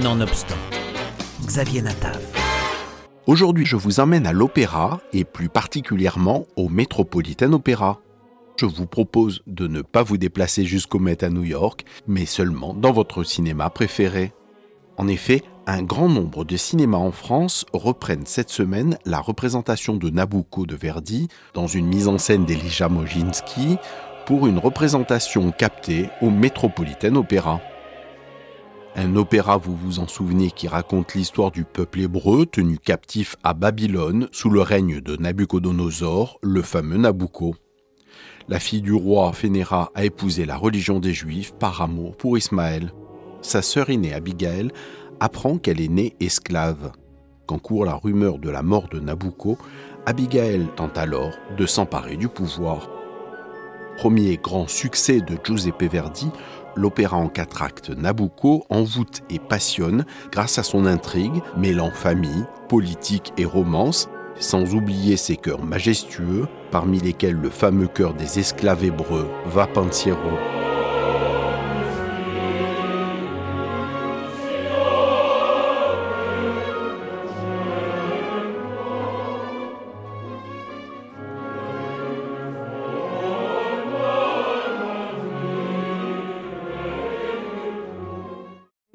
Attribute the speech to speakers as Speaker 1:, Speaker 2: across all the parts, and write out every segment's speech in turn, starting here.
Speaker 1: Nonobstant, Xavier Natav.
Speaker 2: Aujourd'hui, je vous emmène à l'opéra et plus particulièrement au Metropolitan Opera. Je vous propose de ne pas vous déplacer jusqu'au Met à New York, mais seulement dans votre cinéma préféré. En effet, un grand nombre de cinémas en France reprennent cette semaine la représentation de Nabucco de Verdi dans une mise en scène d'Elijah Mojinski pour une représentation captée au Metropolitan Opera. Un opéra, vous vous en souvenez, qui raconte l'histoire du peuple hébreu tenu captif à Babylone sous le règne de Nabucodonosor, le fameux Nabucco. La fille du roi Fénéra a épousé la religion des Juifs par amour pour Ismaël. Sa sœur aînée Abigail apprend qu'elle est née esclave. Quand court la rumeur de la mort de Nabucco, Abigail tente alors de s'emparer du pouvoir. Premier grand succès de Giuseppe Verdi, l'opéra en quatre actes Nabucco envoûte et passionne grâce à son intrigue mêlant famille, politique et romance, sans oublier ses chœurs majestueux, parmi lesquels le fameux chœur des esclaves hébreux Va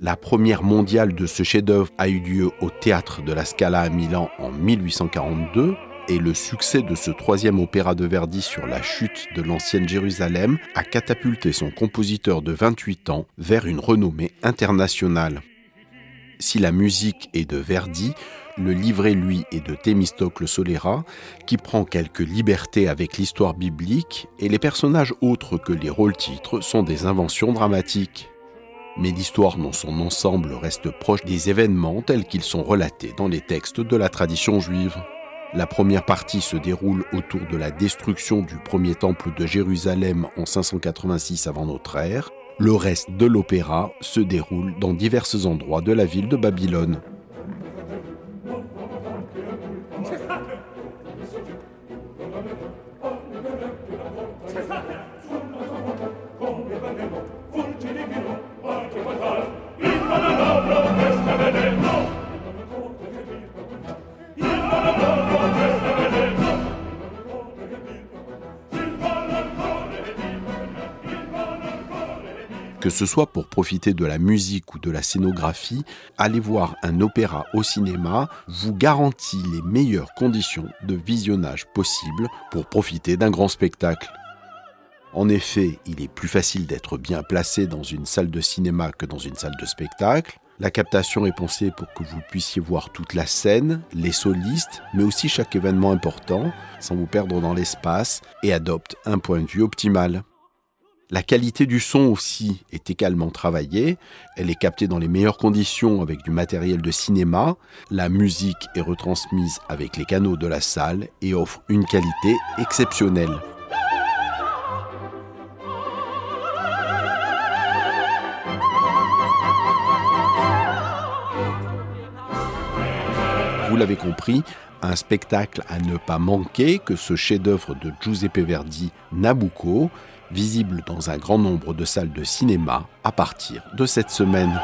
Speaker 2: La première mondiale de ce chef-d'œuvre a eu lieu au théâtre de la Scala à Milan en 1842 et le succès de ce troisième opéra de Verdi sur la chute de l'ancienne Jérusalem a catapulté son compositeur de 28 ans vers une renommée internationale. Si la musique est de Verdi, le livret, lui, est de Thémistocle Solera, qui prend quelques libertés avec l'histoire biblique, et les personnages autres que les rôles-titres sont des inventions dramatiques mais l'histoire dans son ensemble reste proche des événements tels qu'ils sont relatés dans les textes de la tradition juive. La première partie se déroule autour de la destruction du premier temple de Jérusalem en 586 avant notre ère. Le reste de l'opéra se déroule dans divers endroits de la ville de Babylone. Que ce soit pour profiter de la musique ou de la scénographie, aller voir un opéra au cinéma vous garantit les meilleures conditions de visionnage possibles pour profiter d'un grand spectacle. En effet, il est plus facile d'être bien placé dans une salle de cinéma que dans une salle de spectacle. La captation est pensée pour que vous puissiez voir toute la scène, les solistes, mais aussi chaque événement important, sans vous perdre dans l'espace, et adopte un point de vue optimal. La qualité du son aussi est également travaillée. Elle est captée dans les meilleures conditions avec du matériel de cinéma. La musique est retransmise avec les canaux de la salle et offre une qualité exceptionnelle. Vous l'avez compris, un spectacle à ne pas manquer que ce chef-d'œuvre de Giuseppe Verdi, Nabucco, visible dans un grand nombre de salles de cinéma à partir de cette semaine.